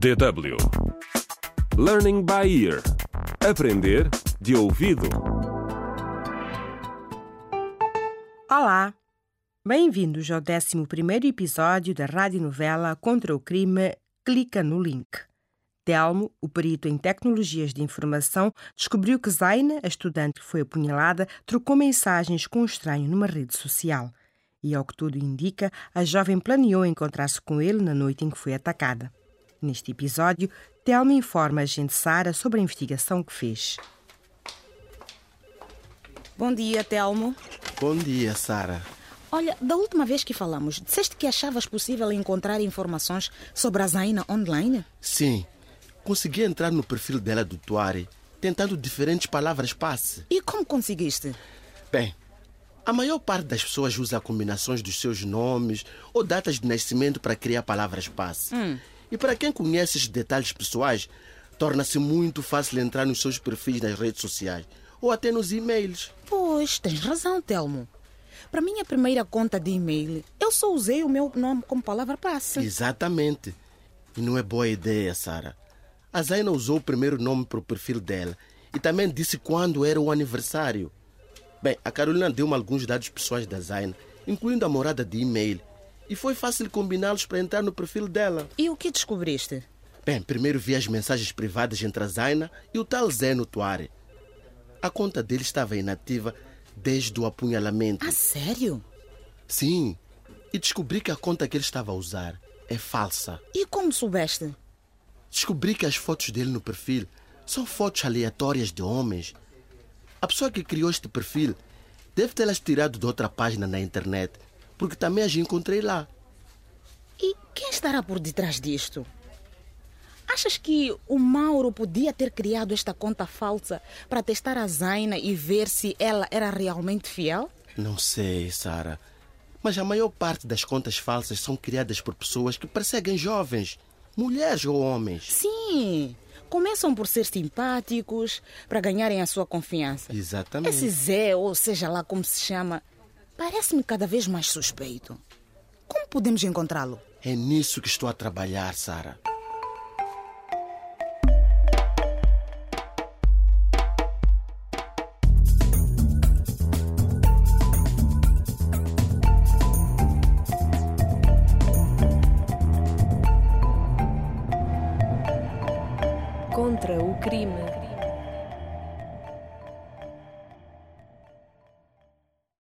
DW Learning by Ear Aprender de ouvido. Olá! Bem-vindos ao 11 episódio da radionovela Contra o Crime Clica no Link. Telmo, o perito em tecnologias de informação, descobriu que Zaina, a estudante que foi apunhalada, trocou mensagens com um estranho numa rede social. E, ao que tudo indica, a jovem planeou encontrar-se com ele na noite em que foi atacada. Neste episódio, Telmo informa a agente Sara sobre a investigação que fez. Bom dia, Telmo. Bom dia, Sara. Olha, da última vez que falamos, disseste que achavas possível encontrar informações sobre a Zaina online? Sim, consegui entrar no perfil dela do Tuari, tentando diferentes palavras-passe. E como conseguiste? Bem, a maior parte das pessoas usa combinações dos seus nomes ou datas de nascimento para criar palavras-passe. Hum. E para quem conhece esses detalhes pessoais, torna-se muito fácil entrar nos seus perfis nas redes sociais ou até nos e-mails. Pois, tens razão, Telmo. Para minha primeira conta de e-mail, eu só usei o meu nome como palavra passe. Exatamente. E não é boa ideia, Sara. A Zaina usou o primeiro nome para o perfil dela e também disse quando era o aniversário. Bem, a Carolina deu-me alguns dados pessoais da Zaina, incluindo a morada de e-mail, e foi fácil combiná-los para entrar no perfil dela. E o que descobriste? Bem, primeiro vi as mensagens privadas entre a Zaina e o tal Zé no Tuare. A conta dele estava inativa desde o apunhalamento. Ah, sério? Sim, e descobri que a conta que ele estava a usar é falsa. E como soubeste? Descobri que as fotos dele no perfil são fotos aleatórias de homens. A pessoa que criou este perfil deve tê-las tirado de outra página na internet, porque também as encontrei lá. E quem estará por detrás disto? Achas que o Mauro podia ter criado esta conta falsa para testar a Zaina e ver se ela era realmente fiel? Não sei, Sara. Mas a maior parte das contas falsas são criadas por pessoas que perseguem jovens, mulheres ou homens. Sim, começam por ser simpáticos para ganharem a sua confiança. Exatamente. Esse Zé, ou seja lá como se chama, parece-me cada vez mais suspeito. Como podemos encontrá-lo? É nisso que estou a trabalhar, Sara. Contra o crime.